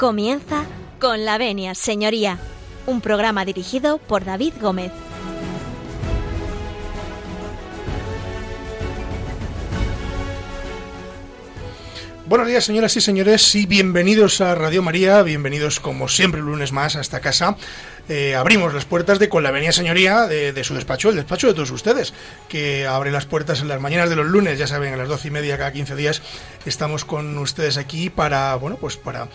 Comienza con la venia, señoría, un programa dirigido por David Gómez. Buenos días, señoras y señores, y bienvenidos a Radio María, bienvenidos como siempre un lunes más a esta casa. Eh, abrimos las puertas de con la venia señoría de, su despacho, el despacho de todos ustedes, que abre las puertas en las mañanas de los lunes, ya saben, a las doce y media cada 15 días estamos con ustedes aquí para, bueno, pues para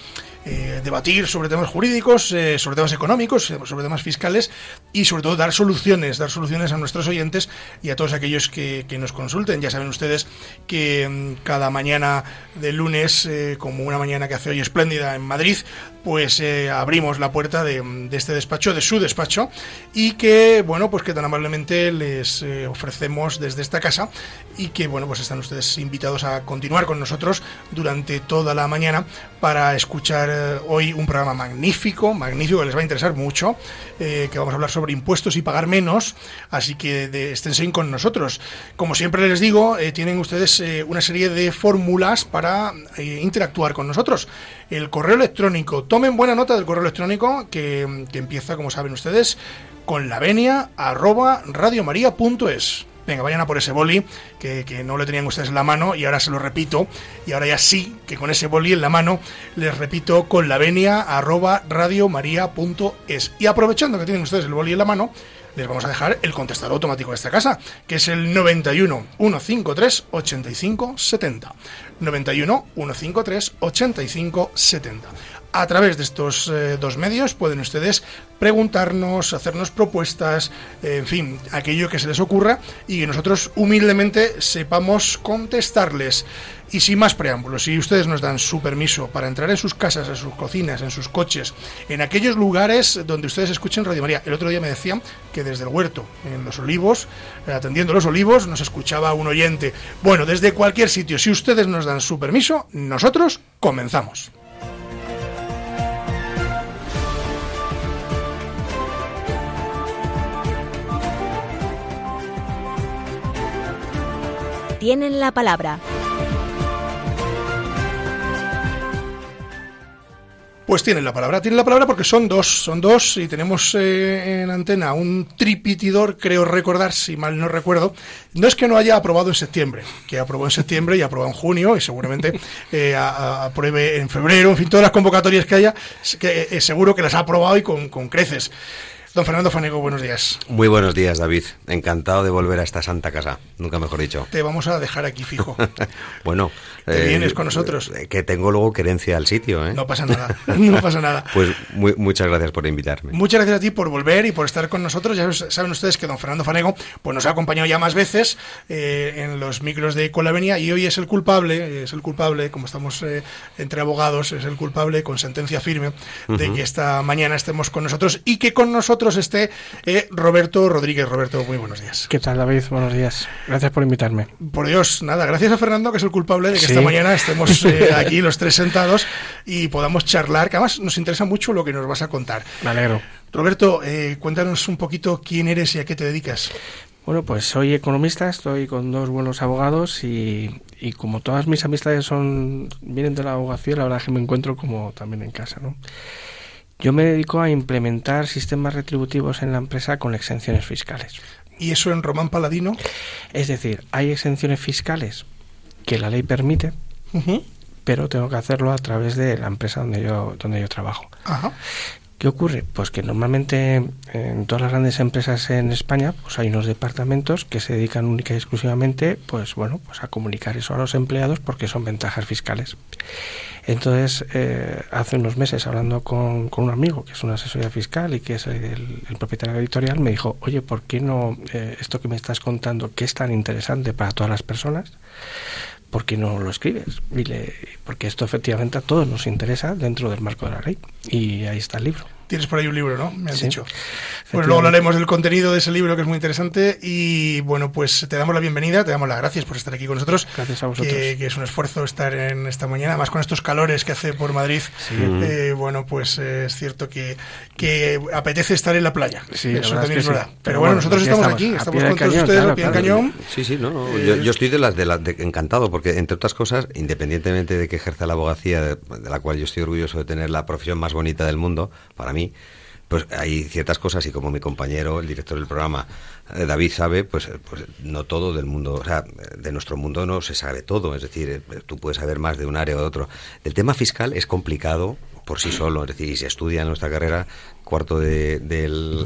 eh, debatir sobre temas jurídicos, eh, sobre temas económicos, sobre temas fiscales y sobre todo dar soluciones, dar soluciones a nuestros oyentes y a todos aquellos que, nos consulten. Ya saben ustedes que mm, cada mañana de lunes, como una mañana que hace hoy espléndida en Madrid, pues abrimos la puerta de, este despacho, de su despacho, y que, bueno, pues que tan amablemente les ofrecemos desde esta casa y que, bueno, pues están ustedes invitados a continuar con nosotros durante toda la mañana para escuchar eh, hoy un programa magnífico, magnífico que les va a interesar mucho, eh, que vamos a hablar sobre impuestos y pagar menos, así que de, esténse con nosotros. Como siempre les digo, eh, tienen ustedes una serie de fórmulas para interactuar con nosotros. El correo electrónico, tomen buena nota del correo electrónico que, que empieza, como saben ustedes, con la. Venga, vayan a por ese boli que, no le tenían ustedes en la mano y ahora se lo repito. Y ahora ya sí, que con ese boli en la mano les repito con la. Y aprovechando que tienen ustedes el boli en la mano, les vamos a dejar el contestador automático de esta casa, que es el 91 153 85 70. 91 153 85 70 a través de estos eh, dos medios pueden ustedes preguntarnos, hacernos propuestas, eh, en fin, aquello que se les ocurra y que nosotros humildemente sepamos contestarles. Y sin más preámbulos, si ustedes nos dan su permiso para entrar en sus casas, en sus cocinas, en sus coches, en aquellos lugares donde ustedes escuchen Radio María. El otro día me decían que desde el huerto, en los olivos, eh, atendiendo los olivos, nos escuchaba un oyente. Bueno, desde cualquier sitio, si ustedes nos dan su permiso, nosotros comenzamos. Tienen la palabra. Pues tienen la palabra, tienen la palabra porque son dos, son dos y tenemos eh, en antena un tripitidor, creo recordar, si mal no recuerdo, no es que no haya aprobado en septiembre, que aprobó en septiembre y aprobó en junio y seguramente eh, apruebe en febrero, en fin, todas las convocatorias que haya, que, eh, seguro que las ha aprobado y con, con creces. Don Fernando Fanego, buenos días. Muy buenos días, David. Encantado de volver a esta santa casa, nunca mejor dicho. Te vamos a dejar aquí fijo. bueno. ¿Te vienes con nosotros? Eh, que tengo luego querencia al sitio, ¿eh? No pasa nada, no pasa nada. pues muchas gracias por invitarme. Muchas gracias a ti por volver y por estar con nosotros. Ya saben ustedes que don Fernando Fanego pues nos ha acompañado ya más veces eh, en los micros de Colavenia y hoy es el culpable, es el culpable, como estamos eh, entre abogados, es el culpable con sentencia firme de que esta mañana estemos con nosotros y que con nosotros esté eh, Roberto Rodríguez. Roberto, muy buenos días. ¿Qué tal, David? Buenos días. Gracias por invitarme. Por Dios, nada, gracias a Fernando, que es el culpable de que esta mañana estemos eh, aquí los tres sentados y podamos charlar, que además nos interesa mucho lo que nos vas a contar. Me alegro. Roberto, eh, cuéntanos un poquito quién eres y a qué te dedicas. Bueno, pues soy economista, estoy con dos buenos abogados y, y, como todas mis amistades son vienen de la abogacía, la verdad es que me encuentro como también en casa, ¿no? Yo me dedico a implementar sistemas retributivos en la empresa con exenciones fiscales. ¿Y eso en Román Paladino? Es decir, hay exenciones fiscales que la ley permite, pero tengo que hacerlo a través de la empresa donde yo, donde yo trabajo. ¿Qué ocurre? Pues que normalmente en todas las grandes empresas en España pues hay unos departamentos que se dedican única y exclusivamente pues bueno pues a comunicar eso a los empleados porque son ventajas fiscales. Entonces, eh, hace unos meses, hablando con, un amigo que es una asesoría fiscal y que es el, propietario editorial, me dijo, oye, ¿por qué no eh, esto que me estás contando, que es tan interesante para todas las personas, ¿por qué no lo escribes? porque esto efectivamente a todos nos interesa dentro del marco de la ley. Y ahí está el libro. Tienes por ahí un libro, ¿no? Me has dicho. Bueno, luego hablaremos del contenido de ese libro que es muy interesante y bueno, pues te damos la bienvenida, te damos las gracias por estar aquí con nosotros. Gracias a vosotros. Que, es un esfuerzo estar en esta mañana, más con estos calores que hace por Madrid. Eh, bueno, pues eh, es cierto que, que apetece estar en la playa. Sí, Eso también es verdad. Pero, bueno, nosotros estamos, aquí, estamos con todos ustedes pie del cañón. Sí, sí, no, yo, yo, estoy de las de, la, de encantado porque entre otras cosas, independientemente de que ejerza la abogacía, de, de la cual yo estoy orgulloso de tener la profesión más bonita del mundo, para mí, pues hay ciertas cosas y como mi compañero, el director del programa, eh, David sabe, pues, pues no todo del mundo, o sea, de nuestro mundo no se sabe todo, es decir, eh, tú puedes saber más de un área o de otro. El tema fiscal es complicado por sí solo, es decir, si se estudia en nuestra carrera, cuarto de,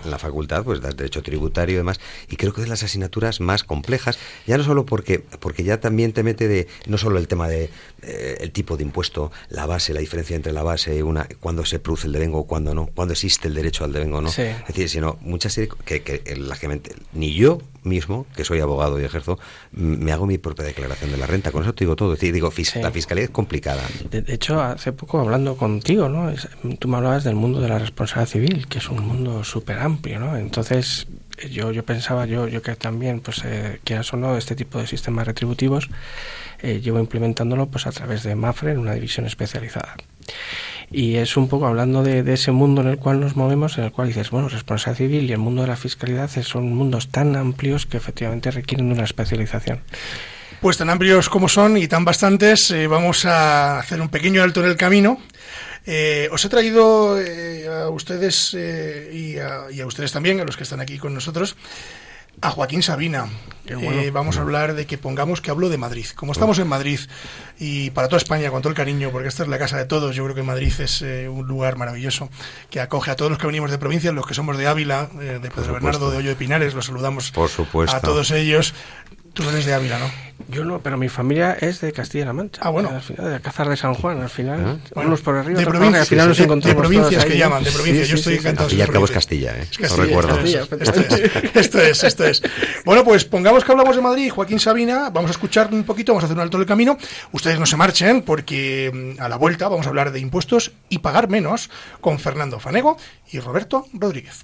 la facultad, pues das derecho tributario y demás, y creo que es de las asignaturas más complejas, ya no solo porque, porque ya también te mete de, no solo el tema de eh, el tipo de impuesto, la base, la diferencia entre la base una, cuándo se produce el devengo, cuándo no, cuándo existe el derecho al devengo, no. Es decir, sino muchas que, que la gente, ni yo mismo, que soy abogado y ejerzo, me hago mi propia declaración de la renta. Con eso te digo todo. Es decir, digo, la fiscalidad es complicada. De, hecho, hace poco hablando contigo, ¿no? tú me hablabas del mundo de la responsabilidad civil, que es un mundo súper amplio, ¿no? Entonces, yo, yo pensaba, yo, yo que también, pues, eh, quieras o no, este tipo de sistemas retributivos, eh, llevo implementándolo pues a través de MAFRE en una división especializada. Y es un poco hablando de, ese mundo en el cual nos movemos, en el cual dices, bueno, responsabilidad civil y el mundo de la fiscalidad son mundos tan amplios que efectivamente requieren de una especialización. Pues tan amplios como son y tan bastantes, eh, vamos a hacer un pequeño alto en el camino. Eh, os he traído eh, a ustedes y a, y, a, ustedes también, a los que están aquí con nosotros, a Joaquín Sabina. Eh, vamos a hablar de que pongamos que hablo de Madrid. Como estamos en Madrid y para toda España, con todo el cariño, porque esta es la casa de todos, yo creo que Madrid es eh, un lugar maravilloso que acoge a todos los que venimos de provincia, los que somos de Ávila, eh, de Pedro Bernardo, de Hoyo de Pinares, los saludamos Por supuesto. a todos ellos. Tú eres de Ávila, ¿no? Yo no, pero mi familia es de Castilla-La Mancha. Ah, bueno. de Alcázar de San Juan, al final. ¿Eh? Unos por arriba, de provincias, al final nos encontramos de provincias que llaman, de provincias. Yo estoy encantado. Al fin y al cabo es Castilla, ¿eh? Es Castilla, recuerdo. Esto es, esto es, esto es. Bueno, pues pongamos que hablamos de Madrid, Joaquín Sabina, vamos a escuchar un poquito, vamos a hacer un alto del camino. Ustedes no se marchen porque mm, a la vuelta vamos a hablar de impuestos y pagar menos con Fernando Fanego y Roberto Rodríguez.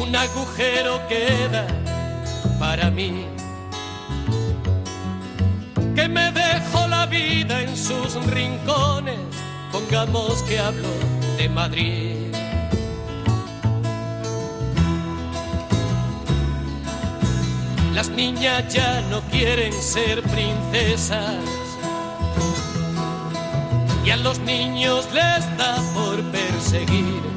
un agujero queda para mí. Que me dejo la vida en sus rincones, pongamos que hablo de Madrid. Las niñas ya no quieren ser princesas y a los niños les da por perseguir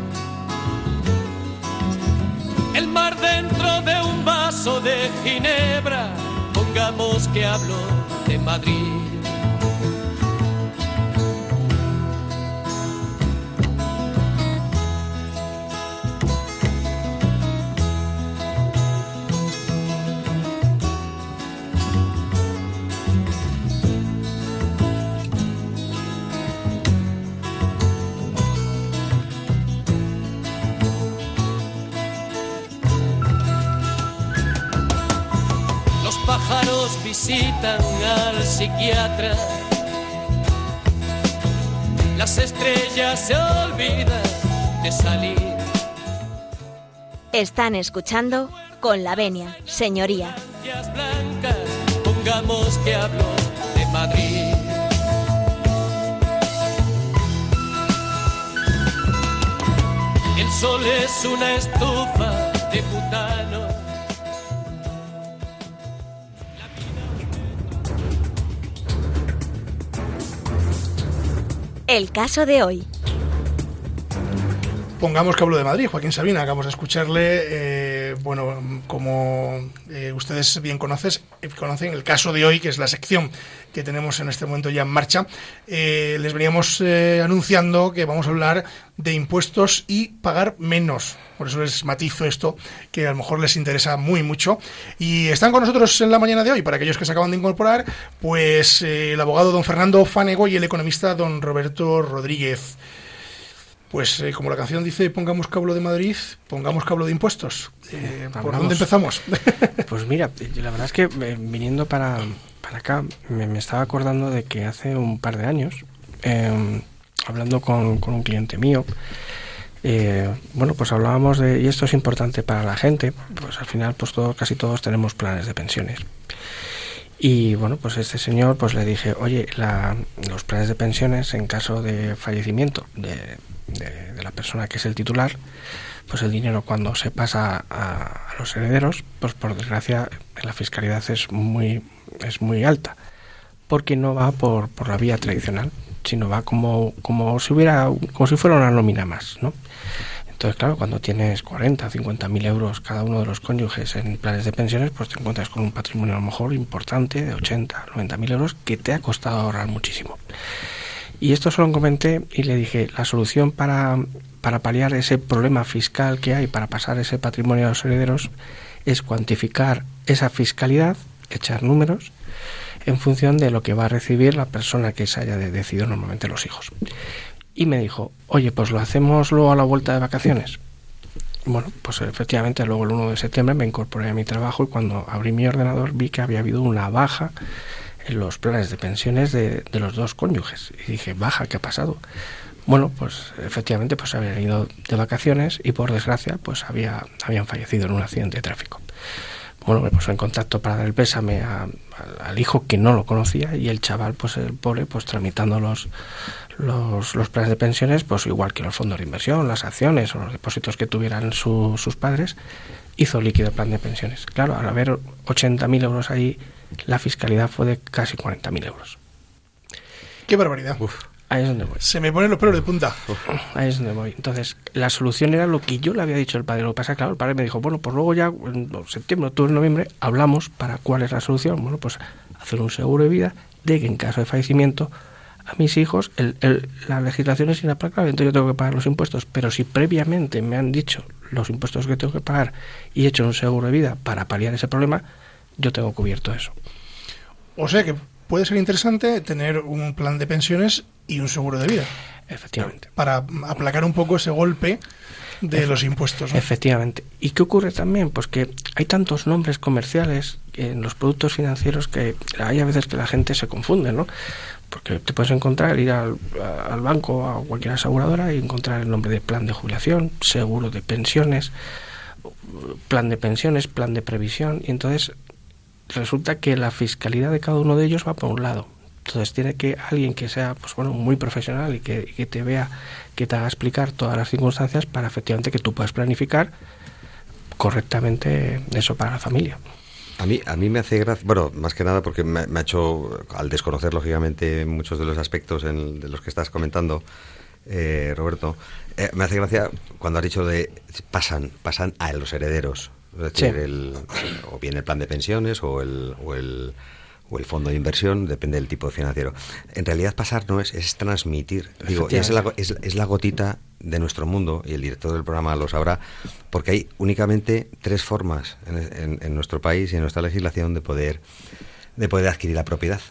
dentro de un vaso de ginebra, pongamos que hablo de Madrid. Visitan al psiquiatra. Las estrellas se olvidan de salir. Están escuchando con la venia, señoría. Blancas, pongamos que hablo de Madrid. El sol es una estufa de butano El caso de hoy. Pongamos que hablo de Madrid, Joaquín Sabina, acabamos de escucharle. Eh, bueno, como eh, ustedes bien eh, conocen el caso de hoy, que es la sección que tenemos en este momento ya en marcha, les veníamos anunciando que vamos a hablar de impuestos y pagar menos. Por eso les matizo esto, que a lo mejor les interesa muy mucho. Y están con nosotros en la mañana de hoy, para aquellos que se acaban de incorporar, pues el abogado don Fernando Fanego y el economista don Roberto Rodríguez. Pues eh, como la canción dice, pongamos cablo de Madrid, pongamos cablo de impuestos. Eh, ¿Por dónde empezamos? pues mira, la verdad es que eh, viniendo para, para acá, me, estaba acordando de que hace un par de años, em, hablando con, un cliente mío, bueno, pues hablábamos de, y esto es importante para la gente, pues al final pues todo, casi todos tenemos planes de pensiones. Y bueno, pues este señor pues le dije, oye, los planes de pensiones en caso de fallecimiento de, de, la persona que es el titular, pues el dinero cuando se pasa a, los herederos, pues por desgracia la fiscalidad es muy, es muy alta, porque no va por, por la vía tradicional, sino va como, como si hubiera, como si fuera una nómina más, ¿no? Entonces, claro, cuando tienes 40, 50 mil euros cada uno de los cónyuges en planes de pensiones, pues te encuentras con un patrimonio a lo mejor importante de 80, 90 mil euros que te ha costado ahorrar muchísimo. Y esto solo comenté y le dije, la solución para, para paliar ese problema fiscal que hay, para pasar ese patrimonio a los herederos, es cuantificar esa fiscalidad, echar números, en función de lo que va a recibir la persona que se haya decidido normalmente los hijos. Y me dijo, oye, pues lo hacemos luego a la vuelta de vacaciones. Bueno, pues efectivamente luego el 1 de septiembre me incorporé a mi trabajo y cuando abrí mi ordenador vi que había habido una baja en los planes de pensiones de, los dos cónyuges. Y dije, baja, ¿qué ha pasado? Bueno, pues efectivamente pues habían ido de vacaciones y por desgracia pues había, habían fallecido en un accidente de tráfico. Bueno, me puso en contacto para dar el pésame al hijo que no lo conocía y el chaval, pues el pobre, pues tramitando los, los, los, planes de pensiones, pues igual que los fondos de inversión, las acciones o los depósitos que tuvieran sus padres, hizo líquido el plan de pensiones. Claro, al haber 80.000 euros ahí la fiscalidad fue de casi 40.000 euros. ¡Qué barbaridad! Ahí es donde voy. Se me ponen los pelos de punta. Ahí es donde voy. Entonces, la solución era lo que yo le había dicho al padre. Lo que pasa, claro, el padre me dijo, bueno, pues luego ya, en septiembre, octubre, noviembre, hablamos para cuál es la solución. Bueno, pues hacer un seguro de vida de que en caso de fallecimiento a mis hijos, la legislación es inaplacable, entonces yo tengo que pagar los impuestos. Pero si previamente me han dicho los impuestos que tengo que pagar y he hecho un seguro de vida para paliar ese problema, yo tengo cubierto eso. O sea que puede ser interesante tener un plan de pensiones y un seguro de vida. Efectivamente. Para aplacar un poco ese golpe de los impuestos. Efectivamente. ¿Y qué ocurre también? Pues que hay tantos nombres comerciales en los productos financieros que hay a veces que la gente se confunde, ¿no? Porque te puedes encontrar, ir al, al banco, a cualquier aseguradora y encontrar el nombre de plan de jubilación, seguro de pensiones, plan de pensiones, plan de previsión, y entonces resulta que la fiscalidad de cada uno de ellos va por un lado. Entonces tiene que alguien que sea pues bueno muy profesional y que, te vea, que te haga explicar todas las circunstancias para efectivamente que tú puedas planificar correctamente eso para la familia. A mí, a mí me hace gracia, bueno, más que nada porque me, ha hecho, al desconocer lógicamente muchos de los aspectos en, de los que estás comentando, eh, Roberto, eh, me hace gracia cuando has dicho de pasan, pasan a los herederos. Es decir, el, o bien el plan de pensiones o el, o el, o el fondo de inversión, depende del tipo financiero. En realidad pasar no es, es transmitir. Digo, es la, es, es la gotita de nuestro mundo, y el director del programa lo sabrá, porque hay únicamente tres formas en, en, nuestro país y en nuestra legislación de poder, de poder adquirir la propiedad.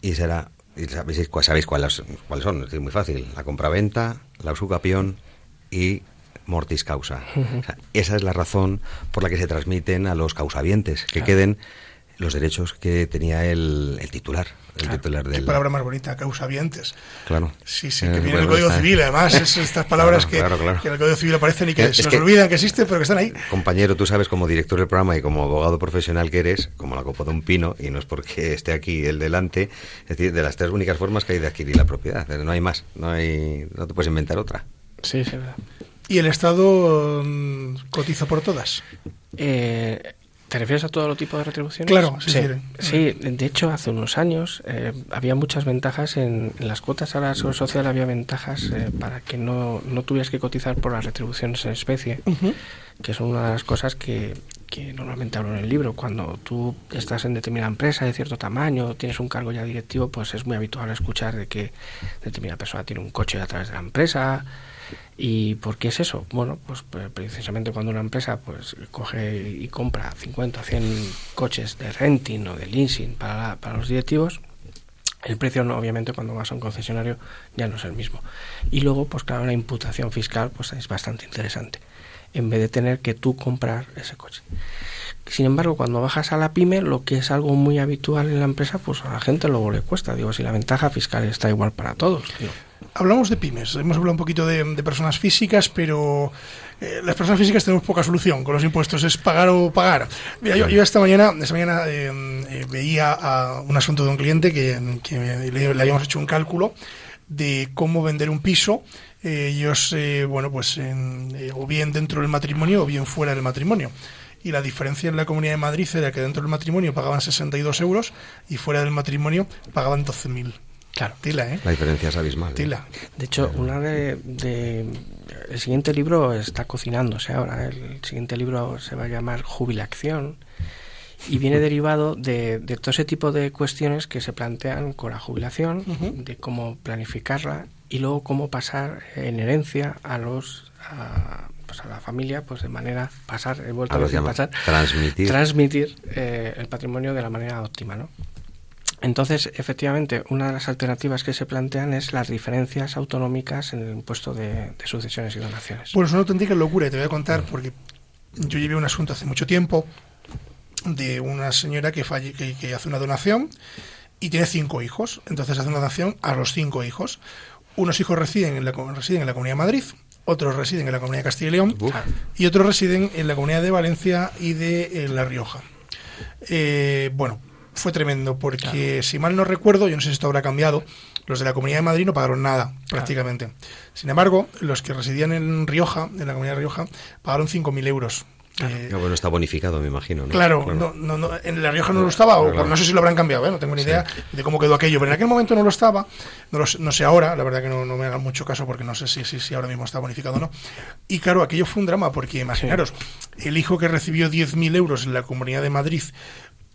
Y será, y sabéis, sabéis cuáles, cuáles son, es muy fácil, la compraventa, la usucapión y mortis causa. esa es la razón por la que se transmiten a los causavientes, que queden los derechos que tenía el, titular. El titular del... Qué palabra más bonita, causavientes. Claro. Sí, sí, que viene en el Código Civil, además, estas palabras que, en el Código Civil aparecen y que se nos olvidan que existen, pero que están ahí. Compañero, tú sabes, como director del programa y como abogado profesional que eres, como la copa de un pino, y no es porque esté aquí el delante, es decir, de las tres únicas formas que hay de adquirir la propiedad. No hay más, no, hay, no te puedes inventar otra. Sí, sí, verdad. ¿Y el Estado mm, cotiza por todas? Eh, ¿Te refieres a todo lo tipo de retribuciones? Claro, sí. Sí, de hecho, hace unos años eh, había muchas ventajas en, las cuotas a la seguridad social, había ventajas eh, para que no, no tuvieras que cotizar por las retribuciones en especie, que son una de las cosas que, que normalmente hablo en el libro. Cuando tú estás en determinada empresa de cierto tamaño, tienes un cargo ya directivo, pues es muy habitual escuchar de que determinada persona tiene un coche a través de la empresa ¿Y por qué es eso? Bueno, pues, pues precisamente cuando una empresa pues coge y compra 50 o 100 coches de renting o de leasing para, para los directivos, el precio no, obviamente cuando vas a un concesionario ya no es el mismo. Y luego, pues claro, la imputación fiscal pues es bastante interesante, en vez de tener que tú comprar ese coche. Sin embargo, cuando bajas a la pyme, lo que es algo muy habitual en la empresa, pues a la gente luego le cuesta. Digo, si la ventaja fiscal está igual para todos. Hablamos de pymes, hemos hablado un poquito de, personas físicas, pero eh, las personas físicas tenemos poca solución con los impuestos, es pagar o pagar. Mira, yo, esta mañana, esta mañana eh, eh, veía a un asunto de un cliente que, le, habíamos hecho un cálculo de cómo vender un piso. ellos, bueno, pues o bien dentro del matrimonio o bien fuera del matrimonio y la diferencia en la Comunidad de Madrid era que dentro del matrimonio pagaban 62 euros y fuera del matrimonio pagaban 12.000. Claro. Tila, ¿eh? La diferencia es abismal. ¿eh? Tila. De hecho, una de, El siguiente libro está cocinándose ahora. El siguiente libro se va a llamar Jubilación y viene derivado de, de, todo ese tipo de cuestiones que se plantean con la jubilación, de cómo planificarla y luego cómo pasar en herencia a los a, pues a la familia, pues de manera pasar, he vuelto a, decir pasar, transmitir, transmitir eh, el patrimonio de la manera óptima, ¿no? Entonces, efectivamente, una de las alternativas que se plantean es las diferencias autonómicas en el impuesto de, sucesiones y donaciones. Bueno, es una auténtica locura, y te voy a contar, porque yo llevé un asunto hace mucho tiempo de una señora que, falle, que, hace una donación y tiene cinco hijos. Entonces hace una donación a los cinco hijos. Unos hijos residen en la, residen en la Comunidad de Madrid, otros residen en la Comunidad de Castilla y León y otros residen en la Comunidad de Valencia y de La Rioja. Eh, bueno, fue tremendo, porque si mal no recuerdo, yo no sé si esto habrá cambiado, los de la Comunidad de Madrid no pagaron nada, prácticamente. Sin embargo, los que residían en Rioja, en la Comunidad de Rioja, pagaron 5.000 euros. Eh, bueno, está bonificado, me imagino. Claro, No, no, en La Rioja no lo estaba, o no sé si lo habrán cambiado, ¿eh? no tengo ni idea de cómo quedó aquello, pero en aquel momento no lo estaba, no, no sé ahora, la verdad que no, me hagan mucho caso porque no sé si, si, si, ahora mismo está bonificado o no. Y claro, aquello fue un drama, porque imaginaros, el hijo que recibió 10.000 euros en la Comunidad de Madrid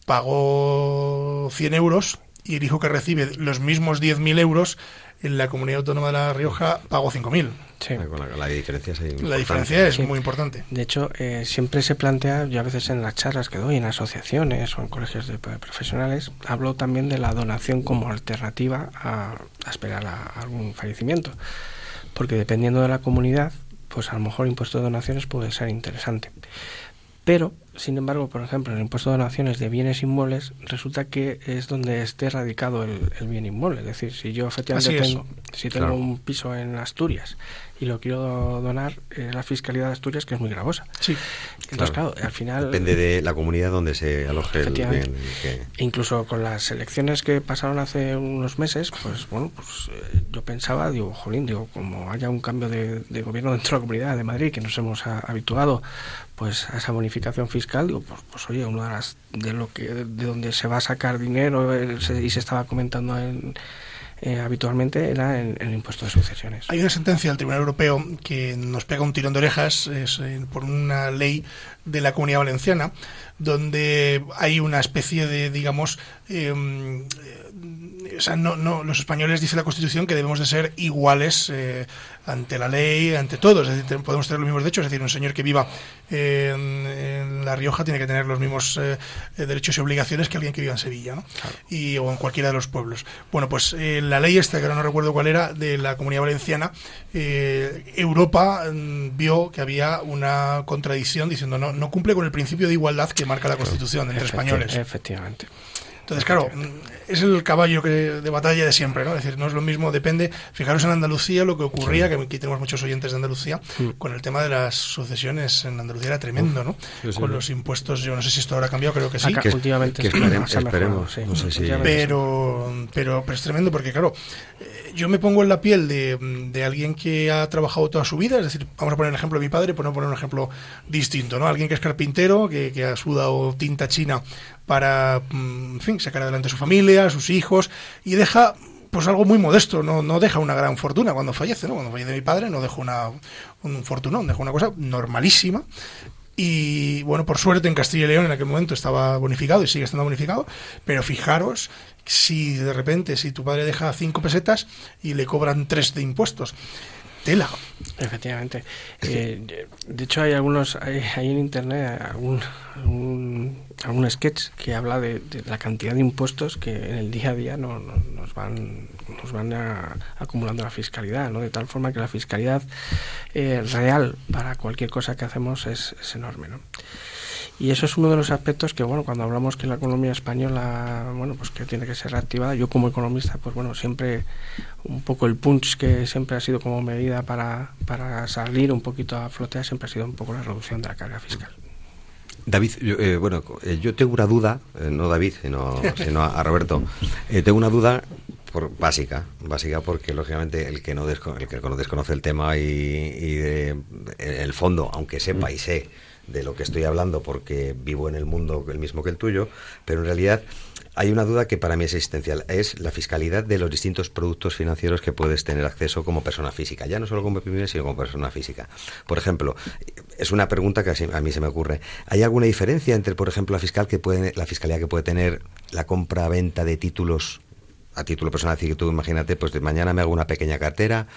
pagó 100 euros y el hijo que recibe los mismos 10.000 euros en la comunidad autónoma de La Rioja pagó 5.000. Sí. La, diferencia es, la diferencia es muy importante. De hecho, eh, siempre se plantea, yo a veces en las charlas que doy en asociaciones o en colegios de profesionales, hablo también de la donación como alternativa a, esperar a, algún fallecimiento. Porque dependiendo de la comunidad, pues a lo mejor el impuesto de donaciones puede ser interesante. Pero sin embargo, por ejemplo, en el impuesto de donaciones de bienes inmuebles, resulta que es donde esté radicado el, bien inmueble. Es decir, si yo efectivamente tengo, si tengo un piso en Asturias y lo quiero donar, es la fiscalidad de Asturias que es muy gravosa. Sí. Entonces, claro. al final... Depende de la comunidad donde se aloje el bien. Incluso con las elecciones que pasaron hace unos meses, pues bueno, pues eh, yo pensaba, digo, jolín, digo, como haya un cambio de, de gobierno dentro de la comunidad de Madrid, que nos hemos habituado pues a esa bonificación fiscal, digo, pues, pues oye, una de las de lo que de donde se va a sacar dinero eh, y se estaba comentando eh, habitualmente era en, el impuesto de sucesiones. Hay una sentencia del Tribunal Europeo que nos pega un tirón de orejas es, eh, por una ley de la Comunidad Valenciana donde hay una especie de, digamos, em, o sea, no, no, los españoles dice la Constitución que debemos de ser iguales eh, ante la ley, ante todos, es decir, podemos tener los mismos derechos, es decir, un señor que viva en, La Rioja tiene que tener los mismos eh, derechos y obligaciones que alguien que viva en Sevilla, ¿no? Y, o en cualquiera de los pueblos. Bueno, pues eh, la ley esta, que ahora no recuerdo cuál era, de la Comunidad Valenciana, Europa mm, vio que había una contradicción diciendo no, no cumple con el principio de igualdad que marca la Constitución entre españoles. Efectivamente. Entonces, claro, es el caballo que, de batalla de siempre, ¿no? Es decir, no es lo mismo, depende. Fijaros en Andalucía lo que ocurría, que aquí tenemos muchos oyentes de Andalucía, con el tema de las sucesiones en Andalucía era tremendo, ¿no? con los impuestos, yo no sé si esto habrá cambiado, creo que sí. que, últimamente esperemos, esperemos no sé si... pero, pero, pero es tremendo porque, claro, yo me pongo en la piel de, alguien que ha trabajado toda su vida, es decir, vamos a poner el ejemplo de mi padre, por no poner un ejemplo distinto, ¿no? Alguien que es carpintero, que, que ha sudado tinta china para, mm, en fin, sacar adelante a su familia, a sus hijos, y deja pues algo muy modesto, no, no deja una gran fortuna cuando fallece, ¿no? Cuando fallece mi padre no dejó una, un fortunón, dejó una cosa normalísima. Y bueno, por suerte en Castilla y León en aquel momento estaba bonificado y sigue estando bonificado, pero fijaros si de repente, si tu padre deja cinco pesetas y le cobran tres de impuestos, tela. Efectivamente. Eh, de hecho, hay algunos, hay, en internet algún, algún, sketch que habla de, la cantidad de impuestos que en el día a día no, nos van, nos van acumulando la fiscalidad, ¿no? De tal forma que la fiscalidad eh, real para cualquier cosa que hacemos es, es enorme, ¿no? Y eso es uno de los aspectos que, bueno, cuando hablamos que la economía española, bueno, pues que tiene que ser reactivada, yo como economista, pues bueno, siempre un poco el punch que siempre ha sido como medida para, para salir un poquito a flote siempre ha sido un poco la reducción de la carga fiscal. David, yo, eh, bueno, eh, yo tengo una duda, eh, no David, sino, sino a, Roberto, tengo una duda por, básica, básica porque lógicamente el que no, el que no desconoce el tema y, y de, el fondo, aunque sepa y sé de lo que estoy hablando porque vivo en el mundo el mismo que el tuyo, pero en realidad hay una duda que para mí es existencial, es la fiscalidad de los distintos productos financieros que puedes tener acceso como persona física, ya no solo como pyme, sino como persona física. Por ejemplo, es una pregunta que a mí se me ocurre. ¿Hay alguna diferencia entre, por ejemplo, la fiscal que puede, la fiscalía que puede tener la compra-venta de títulos a título personal, así que tú imagínate, pues de mañana me hago una pequeña cartera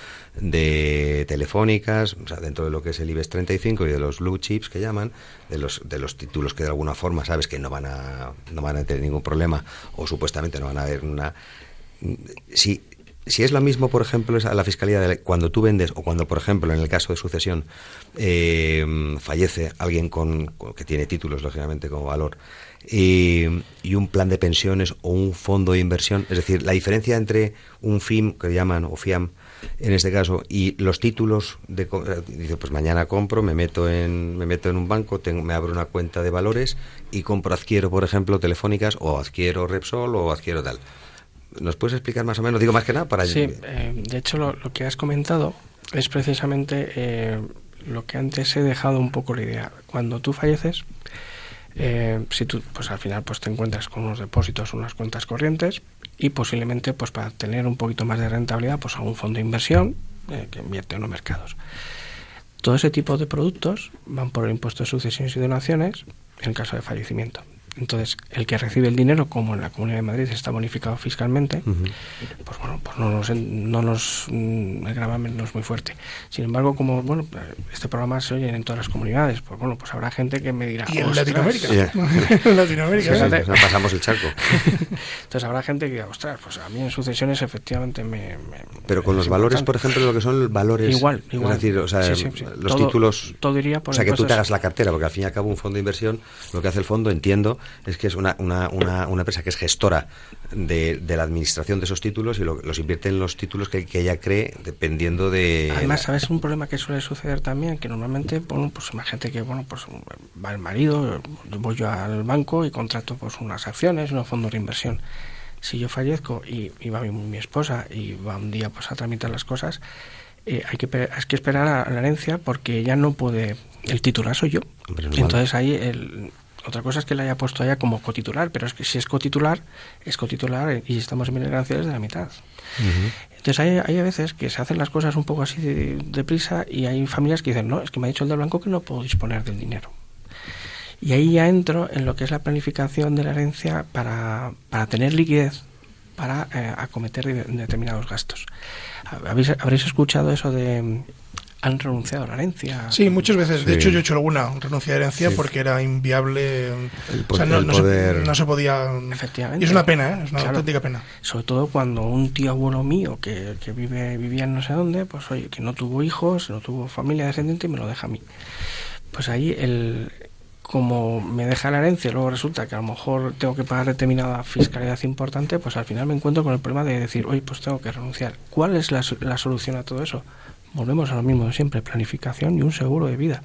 de telefónicas, o sea, dentro de lo que es el IBEX 35 y de los blue chips que llaman, de los, de los títulos que de alguna forma sabes que no van a, no van a tener ningún problema o supuestamente no van a haber una... Si, si es lo mismo, por ejemplo, la fiscalía de cuando tú vendes o cuando, por ejemplo, en el caso de sucesión, eh, fallece alguien con, que tiene títulos, lógicamente, como valor, y, un plan de pensiones o un fondo de inversión. Es decir, la diferencia entre un FIM, que llaman, o FIAM, en este caso, y los títulos de dice, pues mañana compro, me meto en me meto en un banco, tengo, me abro una cuenta de valores y compro, adquiero, por ejemplo, telefónicas o adquiero Repsol o adquiero tal. ¿Nos puedes explicar más o menos? Digo más que nada para... Sí, eh, de hecho lo, que has comentado es precisamente eh, lo que antes he dejado un poco la idea. Cuando tú falleces, eh, si tú pues al final pues te encuentras con unos depósitos, unas cuentas corrientes y posiblemente pues para tener un poquito más de rentabilidad pues a un fondo de inversión que invierte en los mercados. Todo ese tipo de productos van por el impuesto de sucesiones y donaciones en caso de fallecimiento. Entonces, el que recibe el dinero, como en la Comunidad de Madrid está bonificado fiscalmente, pues bueno, pues no nos, no nos, mm, el gravamen no es muy fuerte. Sin embargo, como bueno, este programa se oye en todas las comunidades, pues bueno, pues habrá gente que me dirá. Y en Latinoamérica. en Latinoamérica. pasamos el charco. Entonces habrá gente que diga, ostras, pues a mí en sucesiones efectivamente me. Pero con los valores, por ejemplo, lo que son valores. Igual, igual. Es decir, o sea, los títulos. Todo iría por O sea, que tú te hagas la cartera, porque al fin y al cabo un fondo de inversión, lo que hace el fondo, entiendo, es que es una, una, una, una empresa que es gestora de, de, la administración de esos títulos y los invierte en los títulos que, que, ella cree dependiendo de... Además, ¿sabes un problema que suele suceder también? Que normalmente, bueno, pues imagínate que, bueno, pues va el marido, voy yo al banco y contrato pues unas acciones, unos fondos de inversión. Si yo fallezco y, y va mi, mi, esposa y va un día pues a tramitar las cosas, eh, hay, que, hay que esperar a la herencia porque ella no puede... El titular soy yo. Entonces ahí el, otra cosa es que le haya puesto allá como cotitular, pero es que si es cotitular, es cotitular y estamos en ganancias de la mitad. Entonces hay, hay, a veces que se hacen las cosas un poco así deprisa de y hay familias que dicen, no, es que me ha dicho el del banco que no puedo disponer del dinero. Y ahí ya entro en lo que es la planificación de la herencia para, para tener liquidez para eh, acometer determinados gastos. ¿Habéis, habréis escuchado eso de han renunciado a la herencia. Sí, muchas veces. De hecho, yo he hecho alguna renuncia a herencia porque era inviable. o sea, no, se, podía. Efectivamente. Y es una pena, ¿eh? es una auténtica pena. Sobre todo cuando un tío abuelo mío que, que vive, vivía en no sé dónde, pues oye, que no tuvo hijos, no tuvo familia descendiente y me lo deja a mí. Pues ahí el, como me deja la herencia, luego resulta que a lo mejor tengo que pagar determinada fiscalidad importante, pues al final me encuentro con el problema de decir, oye, pues tengo que renunciar. ¿Cuál es la, la solución a todo eso? Volvemos a lo mismo de siempre, planificación y un seguro de vida.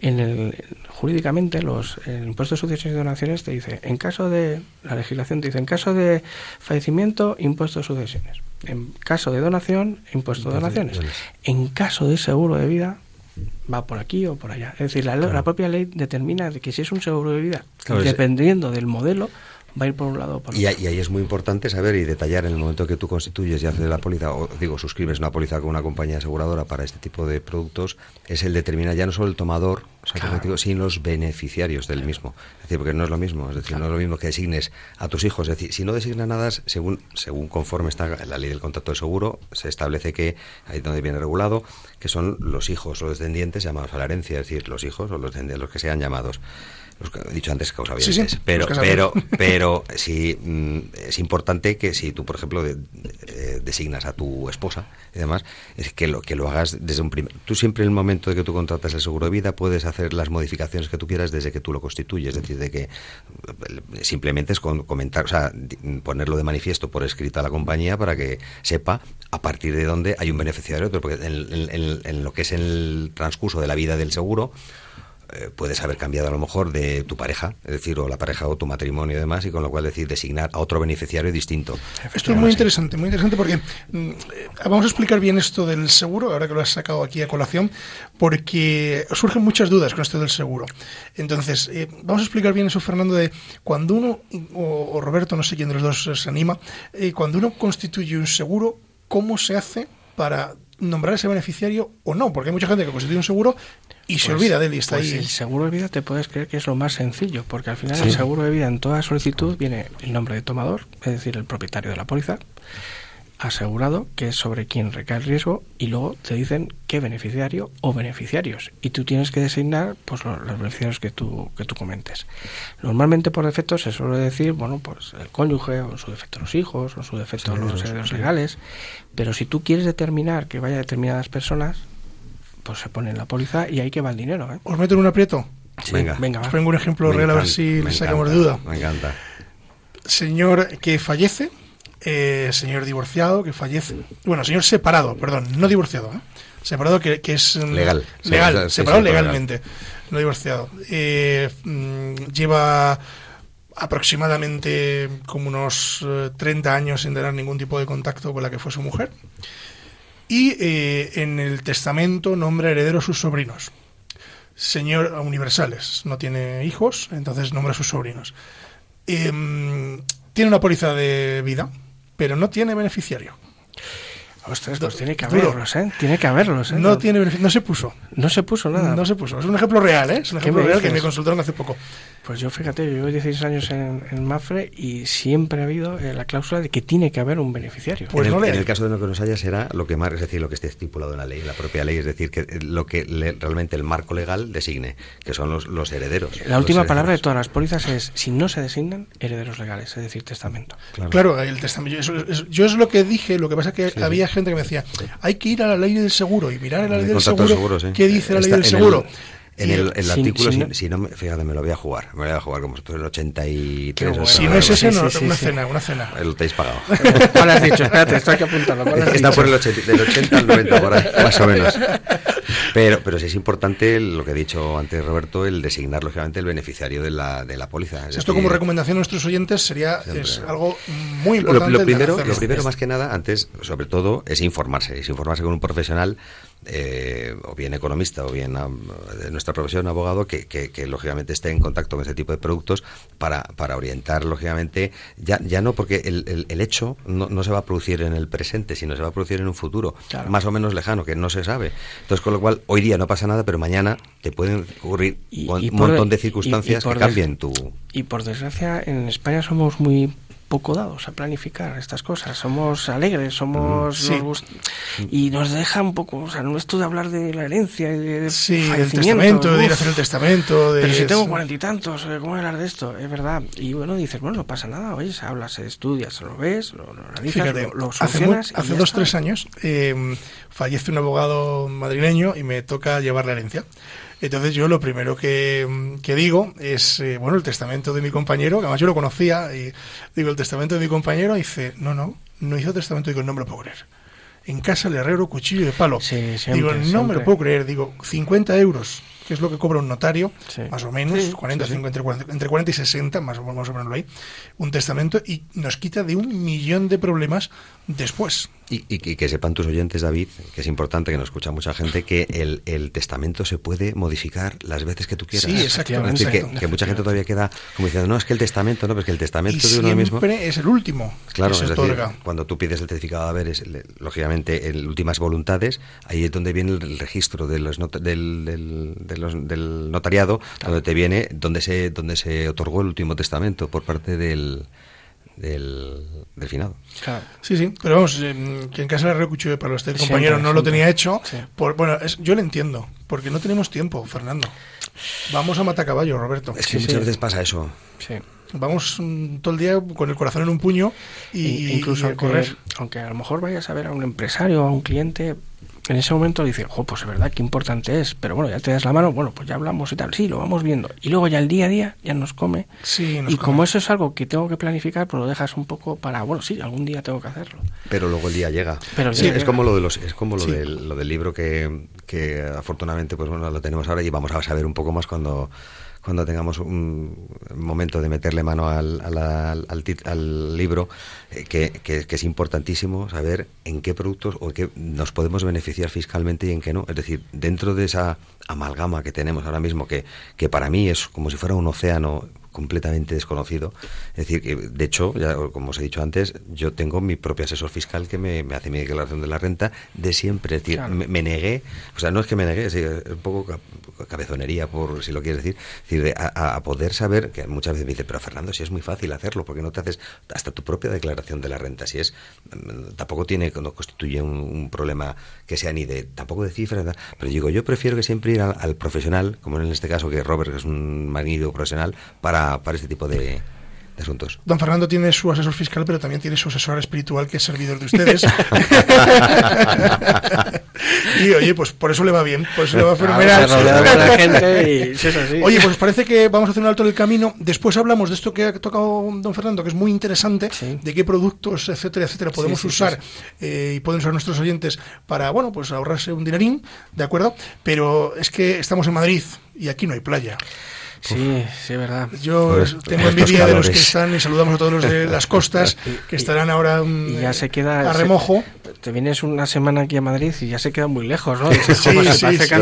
En el, jurídicamente, los, el impuesto de sucesiones y donaciones te dice, en caso de, la legislación te dice, en caso de fallecimiento, impuesto de sucesiones. En caso de donación, impuesto de donaciones. En caso de seguro de vida, va por aquí o por allá. Es decir, la, la propia ley determina que si es un seguro de vida, dependiendo del modelo, va a ir por un lado o por otro. Y, ahí es muy importante saber y detallar en el momento que tú constituyes y haces la póliza, o digo, suscribes una póliza con una compañía aseguradora para este tipo de productos, es el determinar ya no solo el tomador, sino los beneficiarios del mismo. Es decir, porque no es lo mismo, es decir, no es lo mismo que designes a tus hijos. Es decir, si no designas nada, según, según conforme está la ley del contrato de seguro, se establece que, ahí donde viene regulado, que son los hijos o descendientes llamados a la herencia, es decir, los hijos o los descendientes, los que sean llamados he dicho antes causa pero pero pero sí mm, es importante que si tú por ejemplo eh, designas a tu esposa y demás es que lo que lo hagas desde un primer tú siempre en el momento de que tú contratas el seguro de vida puedes hacer las modificaciones que tú quieras desde que tú lo constituyes. Es decir de que eh, simplemente es comentar o sea ponerlo de manifiesto por escrito a la compañía para que sepa a partir de dónde hay un beneficiario porque en lo que es el transcurso de la vida del seguro eh, puedes haber cambiado a lo mejor de tu pareja, es decir, o la pareja o tu matrimonio y demás, y con lo cual decir designar a otro beneficiario distinto. Esto es muy interesante, muy interesante porque mm, eh, vamos a explicar bien esto del seguro, ahora que lo has sacado aquí a colación, porque surgen muchas dudas con esto del seguro. Entonces, eh, vamos a explicar bien eso, Fernando, de cuando uno, o, Roberto, no sé quién de los dos se anima, cuando uno constituye un seguro, ¿cómo se hace para nombrar ese beneficiario o no, porque hay mucha gente que constituye un seguro y se pues, olvida de él y está pues ahí. El seguro de vida te puedes creer que es lo más sencillo, porque al final el seguro de vida en toda solicitud viene el nombre de tomador, es decir, el propietario de la póliza, asegurado, que es sobre quien recae el riesgo, y luego te dicen qué beneficiario o beneficiarios. Y tú tienes que designar pues, los, beneficiarios que tú, que tú comentes. Normalmente por defecto se suele decir, bueno, pues el cónyuge, o en su defecto los hijos, o en su defecto los herederos legales, pero si tú quieres determinar que vaya a determinadas personas, pues se pone en la póliza y ahí que va el dinero. ¿eh? ¿Os meto en un aprieto? venga. venga Os pongo un ejemplo real a ver si le sacamos de duda. Me encanta. Señor que fallece, eh, señor divorciado que fallece. Bueno, señor separado, perdón, no divorciado, ¿eh? Separado que, es. Legal. Legal, separado legalmente, no divorciado. Eh, mm, lleva aproximadamente como unos 30 años sin tener ningún tipo de contacto con la que fue su mujer. Y en el testamento nombra heredero a sus sobrinos. Señor universales, no tiene hijos, entonces nombra a sus sobrinos. Em, tiene una póliza de vida, pero no tiene beneficiario. Ostras, pues tiene que haberlos, ¿eh? Tiene que haberlos, ¿eh? No, tiene no se puso. No se puso nada. No se puso. Es un ejemplo real, ¿eh? Es un ejemplo real que me consultaron hace poco. Pues yo, fíjate, yo llevo 16 años en, Mafre y siempre ha habido eh, la cláusula de que tiene que haber un beneficiario. Pues en, el, en el caso de no que nos haya será lo que más, es decir, lo que esté estipulado en la ley, la propia ley, es decir, que lo que realmente el marco legal designe, que son los, los herederos. La última palabra de todas las pólizas es, si no se designan, herederos legales, es decir, testamento. Claro, el testamento. Yo, es lo que dije, lo que pasa es que había gente que me decía, hay que ir a la ley del seguro y mirar en la ley del seguro, qué dice la ley del seguro. En el, el artículo, si, no, fíjate, me lo voy a jugar. Me lo voy a jugar como vosotros el 83. Bueno, si no es ese, no, una cena, una cena. Lo tenéis pagado. ¿Cuál has dicho? Espérate, esto hay que apuntarlo. Está por el 80, del 80 al 90, por ahí, más o menos. Pero, pero sí es importante lo que ha dicho antes Roberto, el designar, lógicamente, el beneficiario de la, de la póliza. Esto, como recomendación a nuestros oyentes, sería es algo muy importante. Lo, primero, lo primero más que nada, antes, sobre todo, es informarse. Es informarse con un profesional eh, o bien economista o bien de nuestra profesión, abogado, que, que, lógicamente esté en contacto con ese tipo de productos para, para orientar, lógicamente, ya, ya no porque el, el, hecho no, no, se va a producir en el presente, sino se va a producir en un futuro más o menos lejano, que no se sabe. Entonces, con lo cual, hoy día no pasa nada, pero mañana te pueden ocurrir un montón de circunstancias que cambien tu... Y por desgracia, en España somos muy poco dados a planificar estas cosas. Somos alegres, somos y nos deja un poco, o sea, no es todo hablar de la herencia y de sí, del testamento, de ir a hacer el testamento. pero si tengo cuarenta y tantos, eh, ¿cómo hablar de esto? Es verdad. Y bueno, dices, bueno, no pasa nada, oye, se habla, se estudia, se lo ves, lo, lo analizas, lo, Hace, hace dos, tres años eh, fallece un abogado madrileño y me toca llevar la herencia. Entonces yo lo primero que, digo es, eh, bueno, el testamento de mi compañero, que además yo lo conocía, y digo, el testamento de mi compañero, y dice, no, no, no hizo testamento, digo, no me lo puedo creer. en casa el herrero cuchillo de palo. digo, no me lo puedo creer, digo, 50 euros que es lo que cobra un notario, más o menos, 40, 50, entre 40, entre 40 y 60, más o menos ahí, un testamento, y nos quita de un millón de problemas después. Y, que sepan tus oyentes, David, que es importante, que nos escucha mucha gente, que el, testamento se puede modificar las veces que tú quieras. Sí, exactamente. que, mucha gente todavía queda como diciendo, no, es que el testamento, no, pero es que el testamento de uno mismo... es el último. Claro, es decir, cuando tú pides el certificado de haberes, lógicamente, en últimas voluntades, ahí es donde viene el, registro de los del, del, del, notariado, donde te viene, donde se, donde se otorgó el último testamento por parte del del, del finado. Sí, sí, pero vamos, en, que en casa de Cuchillo para los compañeros no lo tenía hecho. Por, bueno, yo lo entiendo, porque no tenemos tiempo, Fernando. Vamos a matacaballo, Roberto. Es que muchas veces pasa eso. Sí. Vamos mm, todo el día con el corazón en un puño y, incluso correr. aunque a lo mejor vayas a ver a un empresario o a un cliente en ese momento dice, oh, pues es verdad, qué importante es, pero bueno, ya te das la mano, bueno, pues ya hablamos y tal, sí, lo vamos viendo. Y luego ya el día a día ya nos come. Sí, y como eso es algo que tengo que planificar, pues lo dejas un poco para, bueno, sí, algún día tengo que hacerlo. Pero luego el día llega. Pero sí, es como lo de los, es como lo del, lo del libro que, que afortunadamente pues bueno lo tenemos ahora y vamos a saber un poco más cuando cuando tengamos un momento de meterle mano al, al, al, libro, eh, que, es importantísimo saber en qué productos o qué nos podemos beneficiar fiscalmente y en qué no. Es decir, dentro de esa amalgama que tenemos ahora mismo, que, que para mí es como si fuera un océano completamente desconocido. Es decir, que de hecho, ya, como os he dicho antes, yo tengo mi propio asesor fiscal que me, hace mi declaración de la renta de siempre. Es decir, me, negué, o sea, no es que me negué, es un poco cabezonería, por si lo quieres decir, decir a, poder saber, que muchas veces me dice, pero Fernando, si es muy fácil hacerlo, porque no te haces hasta tu propia declaración de la renta, si es, mm, tampoco tiene, no constituye un, problema que sea ni de, tampoco de cifras, pero digo, yo prefiero que siempre ir al, al profesional, como en este caso que Robert, que es un magnífico profesional, para para, este tipo de, asuntos. Don Fernando tiene su asesor fiscal, pero también tiene su asesor espiritual, que es servidor de ustedes. y oye, pues por eso le va bien, por eso le va fenomenal. Oye, pues parece que vamos a hacer un alto en el camino. Después hablamos de esto que ha tocado don Fernando, que es muy interesante, de qué productos, etcétera, etcétera, podemos usar eh, y pueden usar nuestros oyentes para, bueno, pues ahorrarse un dinerín, ¿de acuerdo? Pero es que estamos en Madrid y aquí no hay playa. Sí, sí, es verdad. Yo tengo envidia de los que están y saludamos a todos los de las costas que estarán ahora y ya se queda, a remojo. te vienes una semana aquí a Madrid y ya se queda muy lejos, ¿no? sí, sí, sí,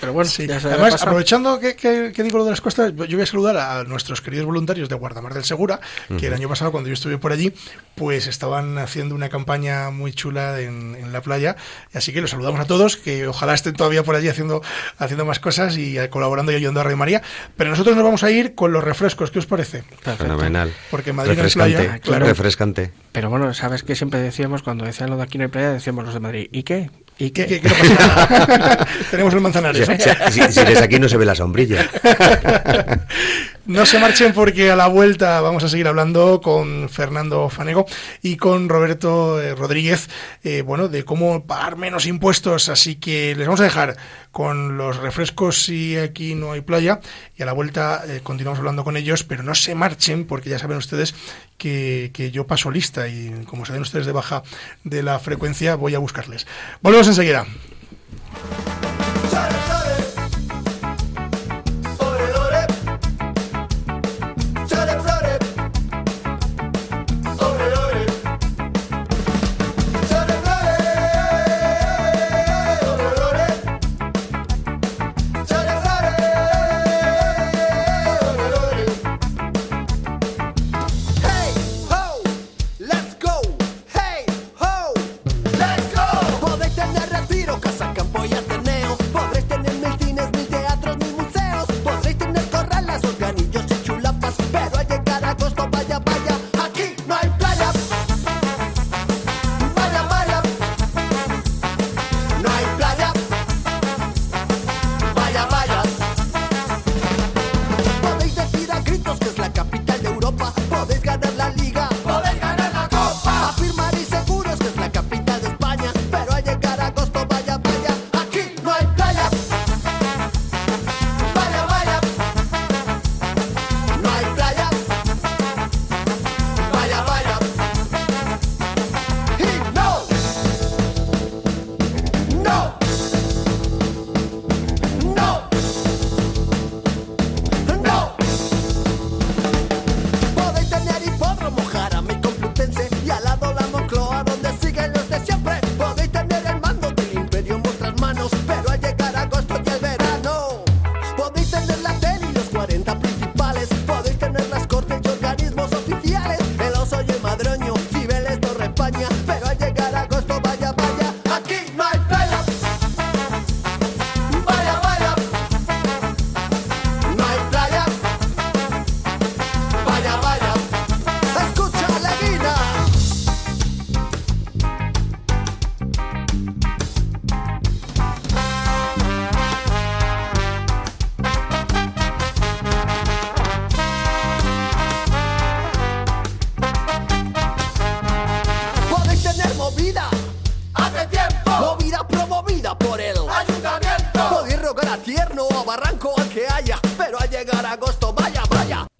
pero bueno, ya Además, aprovechando que, que, digo lo de las costas, yo voy a saludar a nuestros queridos voluntarios de Guardamar del Segura, que el año pasado, cuando yo estuve por allí, pues estaban haciendo una campaña muy chula en, en la playa. Así que los saludamos a todos, que ojalá estén todavía por allí haciendo, haciendo más cosas y colaborando y ayudando a Rey María. Pero nosotros nos vamos a ir con los refrescos, ¿qué os parece? Fenomenal. Porque Madrid refrescante, claro. refrescante. Pero bueno, ¿sabes qué siempre decíamos cuando decían lo de aquí no hay playa? Decíamos los de Madrid. ¿Y qué? ¿Y qué? ¿Qué, pasa? Tenemos el manzanares. Si, si, desde aquí no se ve la sombrilla. no se marchen porque a la vuelta vamos a seguir hablando con Fernando Fanego y con Roberto eh, Rodríguez, eh, bueno, de cómo pagar menos impuestos. Así que les vamos a dejar con los refrescos si aquí no hay playa y a la vuelta eh, continuamos hablando con ellos, pero no se marchen porque ya saben ustedes que, que yo paso lista y como saben ustedes de baja de la frecuencia voy a buscarles. Volvemos enseguida.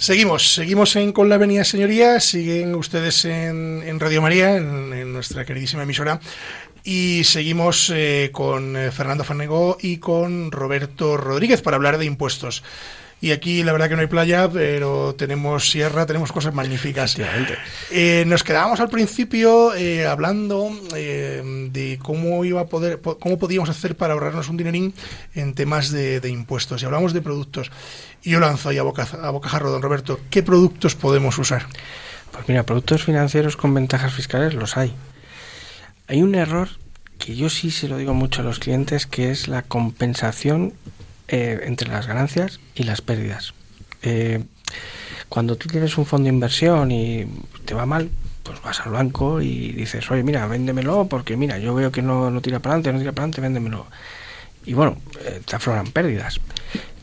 Seguimos, seguimos en Con la Avenida Señoría, siguen ustedes en, Radio María, en, nuestra queridísima emisora, y seguimos eh, con eh, Fernando Fanego y con Roberto Rodríguez para hablar de impuestos. Y aquí la verdad que no hay playa, pero tenemos sierra, tenemos cosas magníficas. Eh, nos quedábamos al principio eh, hablando eh, de cómo iba a poder, cómo podíamos hacer para ahorrarnos un dinerín en temas de, impuestos. Y hablamos de productos. Y yo lanzo ahí a, boca, a bocajarro, don Roberto, ¿qué productos podemos usar? Pues mira, productos financieros con ventajas fiscales los hay. Hay un error que yo sí se lo digo mucho a los clientes, que es la compensación eh, entre las ganancias y las pérdidas. Eh, cuando tú tienes un fondo de inversión y te va mal, pues vas al banco y dices, oye, mira, véndemelo porque mira, yo veo que no, no tira para adelante, no tira para adelante, véndemelo. Y bueno, eh, te afloran pérdidas.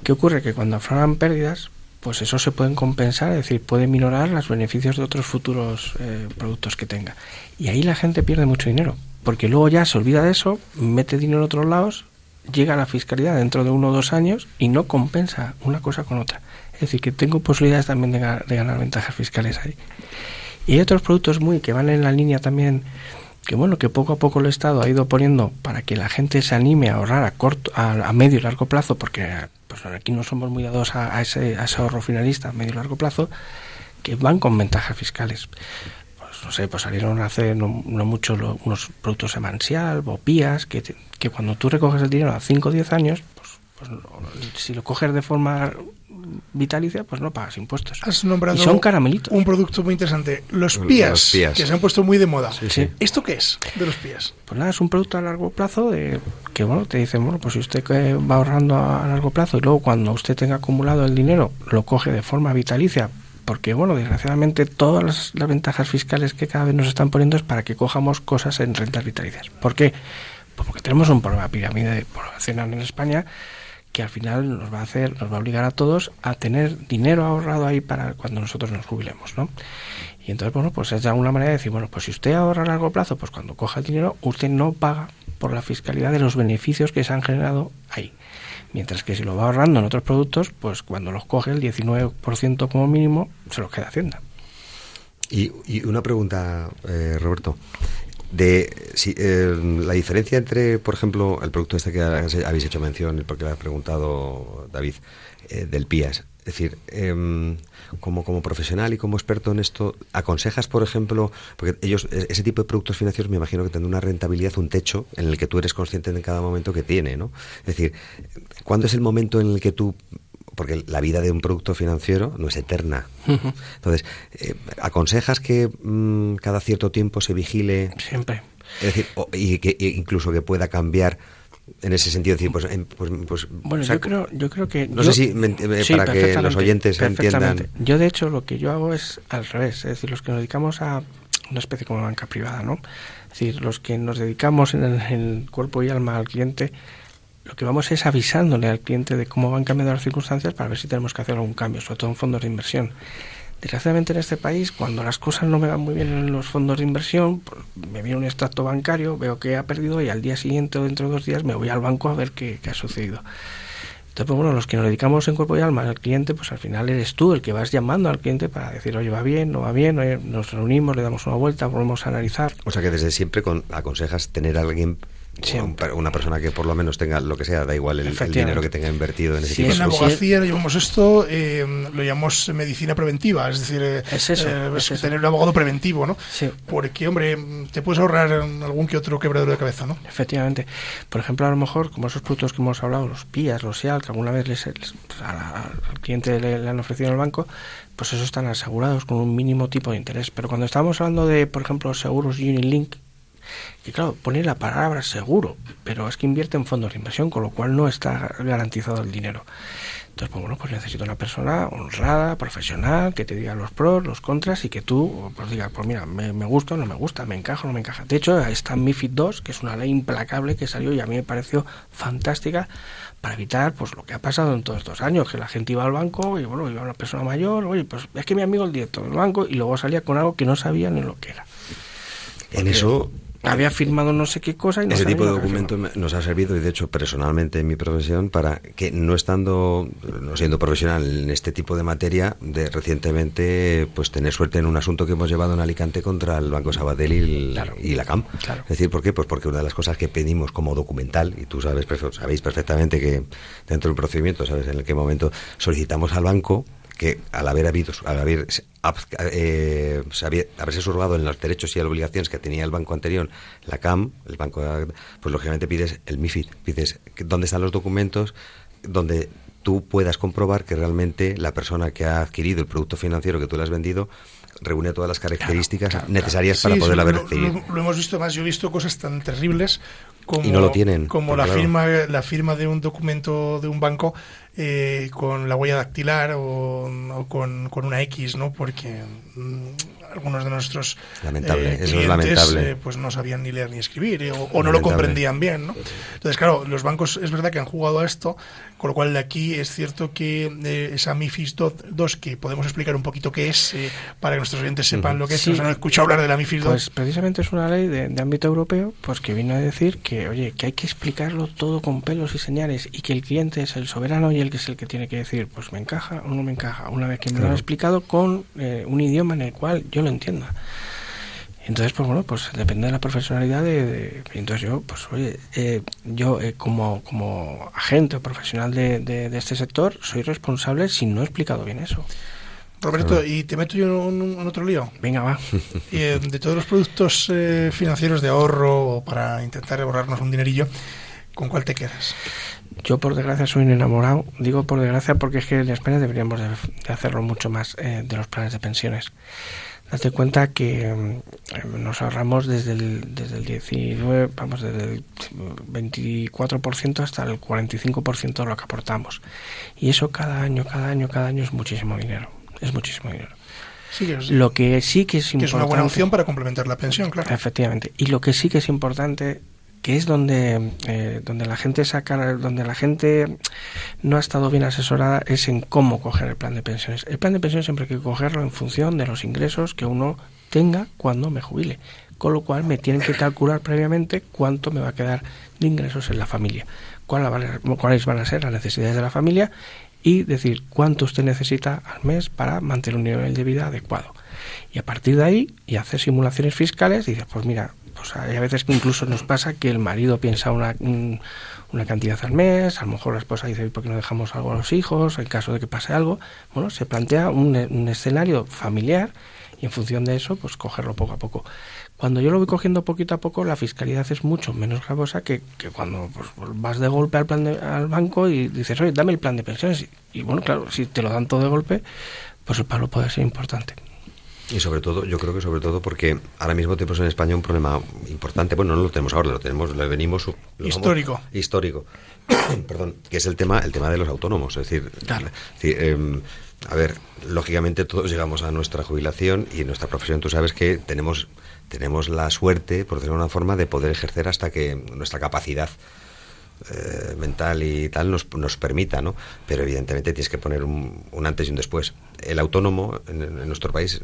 ¿Qué ocurre? Que cuando afloran pérdidas, pues eso se pueden compensar, es decir, puede minorar los beneficios de otros futuros productos que tenga. Y ahí la gente pierde mucho dinero, porque luego ya se olvida de eso, mete dinero en otros lados llega a la fiscalidad dentro de uno o dos años y no compensa una cosa con otra. Es decir, que tengo posibilidades también de, ganar, ventajas fiscales ahí. Y hay otros productos muy que van en la línea también, que bueno, que poco a poco el Estado ha ido poniendo para que la gente se anime a ahorrar a corto, a, medio y largo plazo, porque pues aquí no somos muy dados a, ese, a ese ahorro finalista a medio y largo plazo, que van con ventajas fiscales no sé, pues salieron hace no, mucho unos productos emansial, bopías, que, que cuando tú recoges el dinero a 5 o 10 años, pues, pues si lo coges de forma vitalicia, pues no pagas impuestos. Has nombrado y son caramelitos. Un producto muy interesante. Los pías, que se han puesto muy de moda. Sí, ¿Esto qué es de los pías? Pues nada, es un producto a largo plazo de que, bueno, te dicen, bueno, pues si usted va ahorrando a largo plazo y luego cuando usted tenga acumulado el dinero, lo coge de forma vitalicia porque bueno, desgraciadamente todas las, ventajas fiscales que cada vez nos están poniendo es para que cojamos cosas en rentas vitalicias. ¿Por qué? Pues porque tenemos un problema de pirámide poblacional en España que al final nos va a hacer, nos va a obligar a todos a tener dinero ahorrado ahí para cuando nosotros nos jubilemos, ¿no? Y entonces, bueno, pues es de alguna manera decir, bueno, pues si usted ahorra a largo plazo, pues cuando coja el dinero, usted no paga por la fiscalidad de los beneficios que se han generado ahí. Mientras que si lo va ahorrando en otros productos, pues cuando los coge el 19% como mínimo, se los queda Hacienda. Y, una pregunta, eh, Roberto. De si, eh, la diferencia entre, por ejemplo, el producto este que habéis hecho mención, porque lo ha preguntado David, eh, del PIAS, es decir, em, como, como profesional y como experto en esto, ¿aconsejas, por ejemplo, porque ellos, e, ese tipo de productos financieros me imagino que tendrán una rentabilidad, un techo en el que tú eres consciente en cada momento que tiene, ¿no? Es decir, ¿cuándo es el momento en el que tú porque la vida de un producto financiero no es eterna. Entonces, eh, ¿aconsejas que mm, cada cierto tiempo se vigile? Siempre. Es decir, y que incluso que pueda cambiar en ese sentido decir pues, pues, pues bueno yo creo yo creo que no sé si eh, para que los oyentes entiendan yo de hecho lo que yo hago es al revés es decir los que nos dedicamos a una especie como banca privada no es decir los que nos dedicamos en el, cuerpo y alma al cliente lo que vamos es avisándole al cliente de cómo van cambiando las circunstancias para ver si tenemos que hacer algún cambio sobre todo en fondos de inversión Desgraciadamente en este país, cuando las cosas no me van muy bien en los fondos de inversión, pues, me viene un extracto bancario, veo que ha perdido y al día siguiente o dentro de dos días me voy al banco a ver qué, ha sucedido. Entonces, pues bueno, los que nos dedicamos en cuerpo y alma al cliente, pues al final eres tú el que vas llamando al cliente para decir, oye, va bien, no va bien, nos reunimos, le damos una vuelta, volvemos a analizar. O sea que desde siempre con, aconsejas tener a alguien una persona que por lo menos tenga lo que sea, da igual el, dinero que tenga invertido en ese tipo de En abogacía llamamos esto, eh, lo llamamos medicina preventiva, es decir, eh, es eso, eh, tener un abogado preventivo, ¿no? Porque, hombre, te puedes ahorrar algún que otro quebradero de cabeza, ¿no? Efectivamente. Por ejemplo, a lo mejor, como esos productos que hemos hablado, los PIAs, los SIAL, que alguna vez les, pues, al cliente le, han ofrecido en el banco, pues esos están asegurados con un mínimo tipo de interés. Pero cuando estamos hablando de, por ejemplo, seguros Unilink, que claro, pone la palabra seguro, pero es que invierte en fondos de inversión, con lo cual no está garantizado el dinero. Entonces, pues bueno, pues necesito una persona honrada, profesional, que te diga los pros, los contras y que tú pues digas, pues mira, me, gusta no me gusta, me encaja o no me encaja. De hecho, está MIFID 2, que es una ley implacable que salió y a mí me pareció fantástica para evitar pues lo que ha pasado en todos estos años, que la gente iba al banco y bueno, iba una persona mayor, oye, pues es que mi amigo el director del banco y luego salía con algo que no sabía ni lo que era. En eso había firmado no sé qué cosa y no ese tipo de documento nos ha servido y de hecho personalmente en mi profesión para que no estando no siendo profesional en este tipo de materia de recientemente pues tener suerte en un asunto que hemos llevado en Alicante contra el Banco Sabadell y, la CAM. Es decir ¿por qué? pues porque una de las cosas que pedimos como documental y tú sabes sabéis perfectamente que dentro del procedimiento sabes en qué momento solicitamos al banco que al haber habido, al haber, eh, haberse surgado en los derechos y las obligaciones que tenía el banco anterior, la CAM, el banco, pues lógicamente pides el MIFID, pides dónde están los documentos, donde tú puedas comprobar que realmente la persona que ha adquirido el producto financiero que tú le has vendido reúne todas las características necesarias para poder haber recibido. Lo, hemos visto más, yo he visto cosas tan terribles como, y no lo tienen, como la firma la firma de un documento de un banco eh, con la huella dactilar o, con, con, una X, ¿no? Porque mm, algunos de nuestros lamentable, eh, clientes, lamentable. Eh, pues no sabían ni leer ni escribir eh, o, no lo comprendían bien, ¿no? Entonces, claro, los bancos es verdad que han jugado a esto, con lo cual de aquí es cierto que esa MIFID 2, que podemos explicar un poquito qué es, para que nuestros oyentes sepan lo que es, sí. han escuchado hablar de la MIFID 2. Pues precisamente es una ley de, de, ámbito europeo, pues que viene a decir que, oye, que hay que explicarlo todo con pelos y señales y que el cliente es el soberano y el que es el que tiene que decir, pues me encaja o no me encaja, una vez que me lo han explicado con un idioma en el cual yo lo entienda. Entonces, pues bueno, pues depende de la profesionalidad de... entonces yo, pues oye, eh, yo eh, como, como agente o profesional de, de, este sector soy responsable si no he explicado bien eso. Roberto, y te meto yo en, otro lío. Venga, va. Y, eh, de todos los productos financieros de ahorro para intentar ahorrarnos un dinerillo, ¿con cuál te quedas? Yo por desgracia soy un enamorado. Digo por desgracia porque es que en España deberíamos de, hacerlo mucho más de los planes de pensiones. Date cuenta que mm, nos ahorramos desde el, desde el 19, vamos, desde el 24% hasta el 45% de lo que aportamos. Y eso cada año, cada año, cada año es muchísimo dinero. Es muchísimo dinero. Sí, lo que sí que es importante. es una buena opción para complementar la pensión, claro. Efectivamente. Y lo que sí que es importante que es donde, eh, donde la gente saca, donde la gente no ha estado bien asesorada es en cómo coger el plan de pensiones. El plan de pensiones siempre hay que cogerlo en función de los ingresos que uno tenga cuando me jubile. Con lo cual me tienen que calcular previamente cuánto me va a quedar de ingresos en la familia, cuáles van a ser las necesidades de la familia y decir cuánto usted necesita al mes para mantener un nivel de vida adecuado. Y a partir de ahí, y hacer simulaciones fiscales, dices, pues mira, pues hay a veces que incluso nos pasa que el marido piensa una, una cantidad al mes, a lo mejor la esposa dice, ¿por qué no dejamos algo a los hijos? En caso de que pase algo, bueno, se plantea un, un escenario familiar y en función de eso, pues cogerlo poco a poco. Cuando yo lo voy cogiendo poquito a poco, la fiscalidad es mucho menos gravosa que, que cuando pues, vas de golpe al, plan al banco y dices, oye, dame el plan de pensiones. Y, y, bueno, claro, si te lo dan todo de golpe, pues el palo puede ser importante. Y sobre todo, yo creo que sobre todo porque ahora mismo tenemos en España un problema importante. Bueno, no lo tenemos ahora, lo tenemos, lo venimos histórico. histórico. Perdón, que es el tema, el tema de los autónomos. Es decir, em, a ver, lógicamente todos llegamos a nuestra jubilación y en nuestra profesión tú sabes que tenemos tenemos la suerte, por decirlo de una forma, de poder ejercer hasta que nuestra capacidad eh, mental y tal nos, nos permita, ¿no? Pero evidentemente tienes que poner un, antes y un después. El autónomo en, nuestro país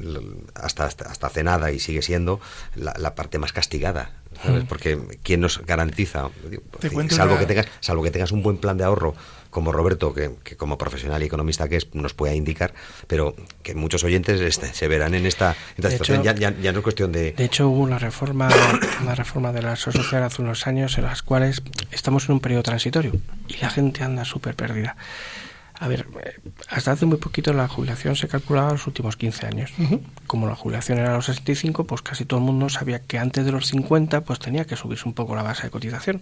hasta, hasta, hace nada y sigue siendo la, parte más castigada Porque ¿quién nos garantiza? salvo, que tengas, salvo que tengas un buen plan de ahorro como Roberto, que, como profesional y economista que es, nos pueda indicar, pero que muchos oyentes este, se verán en esta, situación. ya, no es cuestión de... De hecho, hubo una reforma, una reforma de la social hace unos años en las cuales estamos en un periodo transitorio y la gente anda súper perdida. A ver, eh, hasta hace muy poquito la jubilación se calculaba los últimos 15 años. Como la jubilación era a los 65, pues casi todo el mundo sabía que antes de los 50 pues tenía que subirse un poco la base de cotización.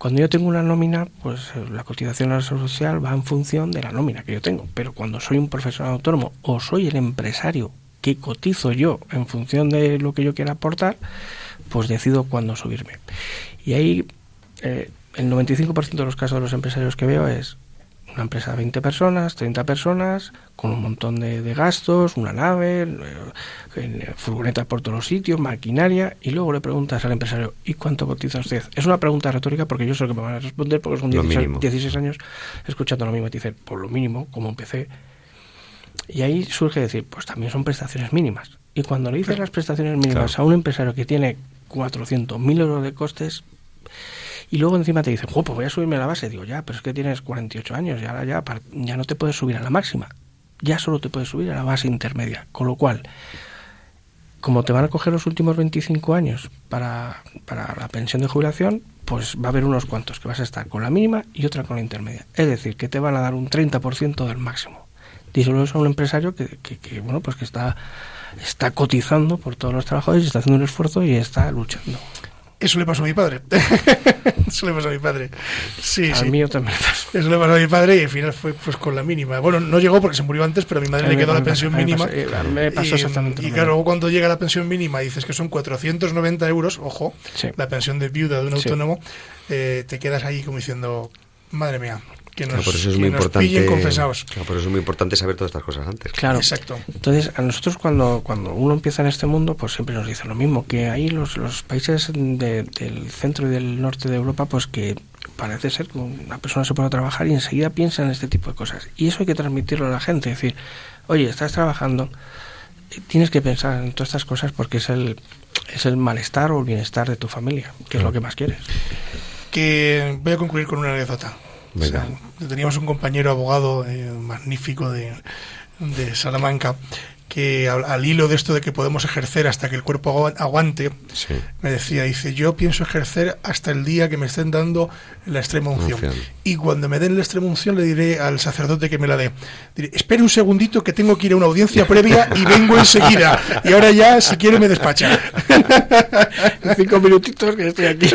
Cuando yo tengo una nómina, pues eh, la cotización a la social va en función de la nómina que yo tengo. Pero cuando soy un profesional autónomo o soy el empresario que cotizo yo en función de lo que yo quiera aportar, pues decido cuándo subirme. Y ahí eh, el 95% de los casos de los empresarios que veo es una empresa de 20 personas, 30 personas, con un montón de, gastos, una nave, eh, furgonetas por todos los sitios, maquinaria, y luego le preguntas al empresario, ¿y cuánto cotiza usted? Es una pregunta retórica porque yo sé lo que me van a responder, porque son 16, años escuchando lo mismo, y te dicen, por lo mínimo, como empecé. Y ahí surge decir, pues también son prestaciones mínimas. Y cuando le dices las prestaciones mínimas a un empresario que tiene 400.000 euros de costes, y luego encima te dicen, pues voy a subirme a la base. Digo, ya, pero es que tienes 48 años y ahora ya, ya no te puedes subir a la máxima. Ya solo te puedes subir a la base intermedia. Con lo cual, como te van a coger los últimos 25 años para, para la pensión de jubilación, pues va a haber unos cuantos que vas a estar con la mínima y otra con la intermedia. Es decir, que te van a dar un 30% del máximo. Díselo eso a un empresario que, que, que, bueno, pues que está, está cotizando por todos los trabajadores, está haciendo un esfuerzo y está luchando. Eso le pasó a mi padre. Eso le pasó a mi padre. Sí, Al mío también Eso le pasó a mi padre y al final fue pues con la mínima. Bueno, no llegó porque se murió antes, pero a mi madre le quedó la pensión mínima. Me pasó, exactamente. Y, claro, cuando llega la pensión mínima y dices que son 490 euros, ojo, la pensión de viuda de un autónomo, eh, te quedas ahí como diciendo, madre mía, por eso es muy importante, confesados. por eso es muy importante saber todas estas cosas antes. Claro, exacto. Entonces, a nosotros cuando, cuando uno empieza en este mundo, pues siempre nos dice lo mismo, que ahí los, los países del centro y del norte de Europa, pues que parece ser que una persona se puede trabajar y enseguida piensa en este tipo de cosas. Y eso hay que transmitirlo a la gente, es decir, oye, estás trabajando, tienes que pensar en todas estas cosas porque es el, es el malestar o el bienestar de tu familia, que es lo que más quieres. Que voy a concluir con una anécdota teníamos un compañero abogado eh, magnífico de, de Salamanca que al, hilo de esto de que podemos ejercer hasta que el cuerpo aguante, me decía, dice, yo pienso ejercer hasta el día que me estén dando la extrema unción. Y cuando me den la extrema unción le diré al sacerdote que me la dé, diré, espere un segundito que tengo que ir a una audiencia previa y vengo enseguida. Y ahora ya, si quiere, me despacha. Cinco minutitos que estoy aquí.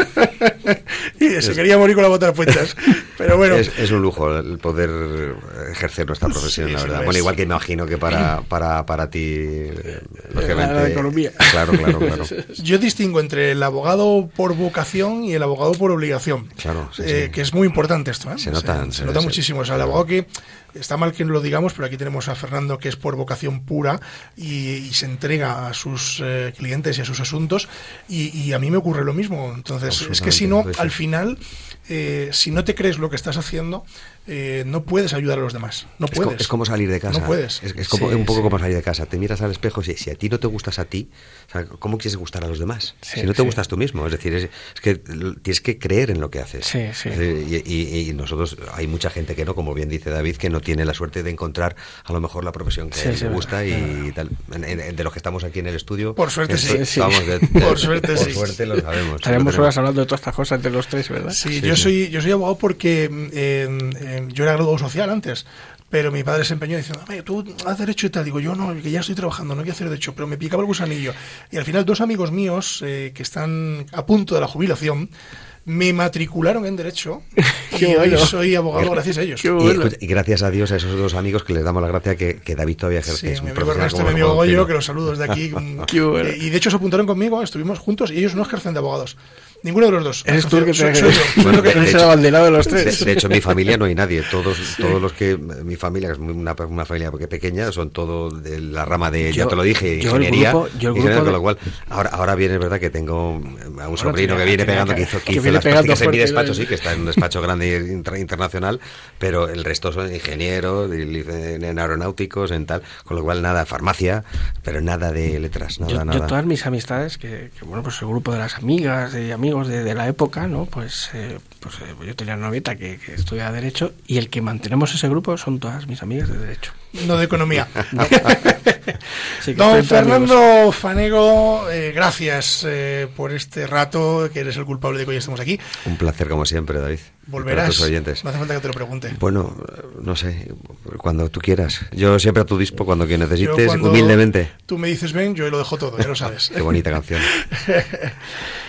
y se quería morir con la bota de puertas. Pero bueno. Es, un lujo el poder ejercer nuestra profesión, la verdad. Bueno, igual que imagino que para, para, para ti, La economía. Claro, claro, claro. Yo distingo entre el abogado por vocación y el abogado por obligación. Claro, eh, que es muy importante esto. ¿eh? Se, nota, se, nota muchísimo. O sea, el abogado que está mal que lo digamos, pero aquí tenemos a Fernando que es por vocación pura y, se entrega a sus clientes y a sus asuntos y, a mí me ocurre lo mismo. Entonces, es que si no, al final eh, si no te crees lo que estás haciendo, eh, no puedes ayudar a los demás. No puedes. Es como, salir de casa. No puedes. Es, como, un poco como salir de casa. Te miras al espejo y si, a ti no te gustas a ti, ¿cómo quieres gustar a los demás? si no te gustas tú mismo. Es decir, es, que tienes que creer en lo que haces. Y, nosotros, hay mucha gente que no, como bien dice David, que no tiene la suerte de encontrar a lo mejor la profesión que le gusta y tal. de los que estamos aquí en el estudio. Por suerte sí. por suerte por suerte lo sabemos. Estaremos horas hablando de todas estas cosas entre los tres, ¿verdad? Sí, yo soy, yo soy abogado porque eh, yo era graduado social antes. Pero mi padre se empeñó diciendo, tú haz derecho y tal. Digo, yo no, que ya estoy trabajando, no quiero hacer derecho. Pero me picaba el gusanillo. Y al final dos amigos míos eh, que están a punto de la jubilación me matricularon en Derecho y hoy soy abogado gracias a ellos. Y, gracias a Dios a esos dos amigos que les damos la gracia que, que David todavía ejerce. Sí, mi amigo Ernesto mi amigo Goyo, que los saludo desde aquí. Y de hecho se apuntaron conmigo, estuvimos juntos y ellos no ejercen de abogados. Ninguno de los dos. Eres tú el que te bueno, que de, hecho, de los tres. De, hecho, en mi familia no hay nadie. Todos, todos los que. Mi familia, que es una, una familia porque pequeña, son todos de la rama de. ya te lo dije, ingeniería. Yo el grupo, con lo cual, ahora, ahora viene, es verdad que tengo a un sobrino que viene pegando que hizo, que hizo las prácticas en mi despacho sí, que está en un despacho grande internacional, pero el resto son ingenieros, en aeronáuticos, en tal, con lo cual nada, farmacia, pero nada de letras, nada, yo, nada. Yo todas mis amistades, que, bueno, pues el grupo de las amigas y amigos de, la época, ¿no? Pues, eh, pues eh, yo tenía una novita que, que estudia Derecho y el que mantenemos ese grupo son todas mis amigas de Derecho. No de Economía. Don Fernando Fanego, eh, gracias por este rato, que eres el culpable de que hoy estemos aquí. Un placer como siempre, David. Volverás. Oyentes. No hace falta que te lo pregunte. Bueno, no sé, cuando tú quieras. Yo siempre a tu dispo cuando que necesites, humildemente. Tú me dices ven, yo lo dejo todo, ya lo sabes. Qué bonita canción.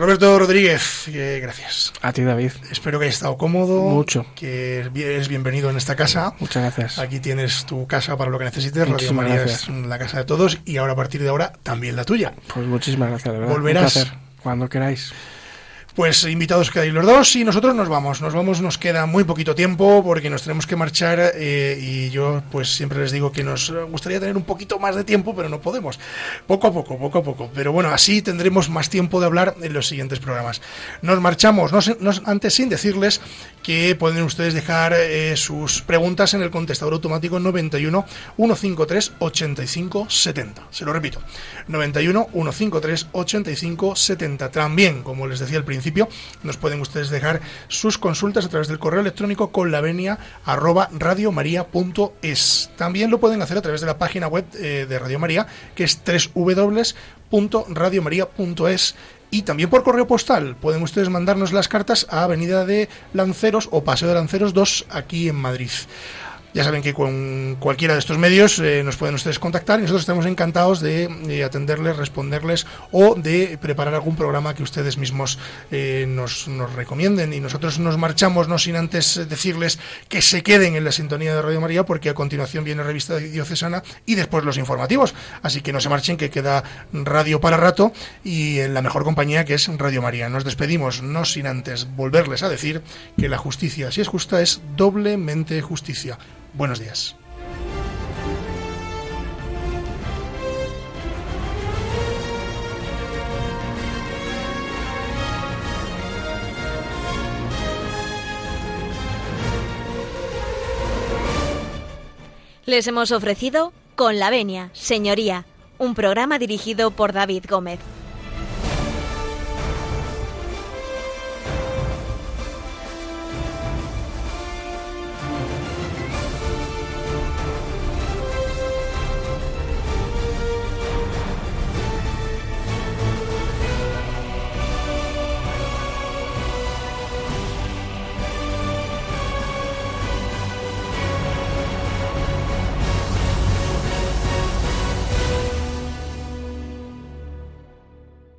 Roberto Rodríguez, gracias. A ti, David. Espero que hayas estado cómodo. Mucho. Que eres bienvenido en esta casa. Muchas gracias. Aquí tienes tu casa para lo que necesites. Radio María es la casa de todos y ahora a partir de ahora también la tuya. Pues muchísimas gracias, de verdad. Volverás. cuando queráis. Pues invitados quedáis los dos y nosotros nos vamos. Nos vamos, nos queda muy poquito tiempo porque nos tenemos que marchar eh, y yo pues siempre les digo que nos gustaría tener un poquito más de tiempo, pero no podemos. Poco a poco, poco a poco. Pero bueno, así tendremos más tiempo de hablar en los siguientes programas. Nos marchamos, antes sin decirles que pueden ustedes dejar eh, sus preguntas en el contestador automático 91 153 85 70. Se lo repito, 91 153 85 70. También, como les decía al principio, principio, nos pueden ustedes dejar sus consultas a través del correo electrónico con la venia arroba. También lo pueden hacer a través de la página web eh, de Radio María, que es www.radiomaria.es y también por correo postal. Pueden ustedes mandarnos las cartas a Avenida de Lanceros o Paseo de Lanceros 2 aquí en Madrid. Ya saben que con cualquiera de estos medios eh, nos pueden ustedes contactar y nosotros estamos encantados de, atenderles, responderles o de preparar algún programa que ustedes mismos eh, nos, nos, recomienden. Y nosotros nos marchamos no sin antes decirles que se queden en la sintonía de Radio María porque a continuación viene Revista Diocesana y después los informativos. Así que no se marchen, que queda radio para rato y en la mejor compañía que es Radio María. Nos despedimos no sin antes volverles a decir que la justicia, si es justa, es doblemente justicia. Buenos días. Les hemos ofrecido Con la Venia, Señoría, un programa dirigido por David Gómez.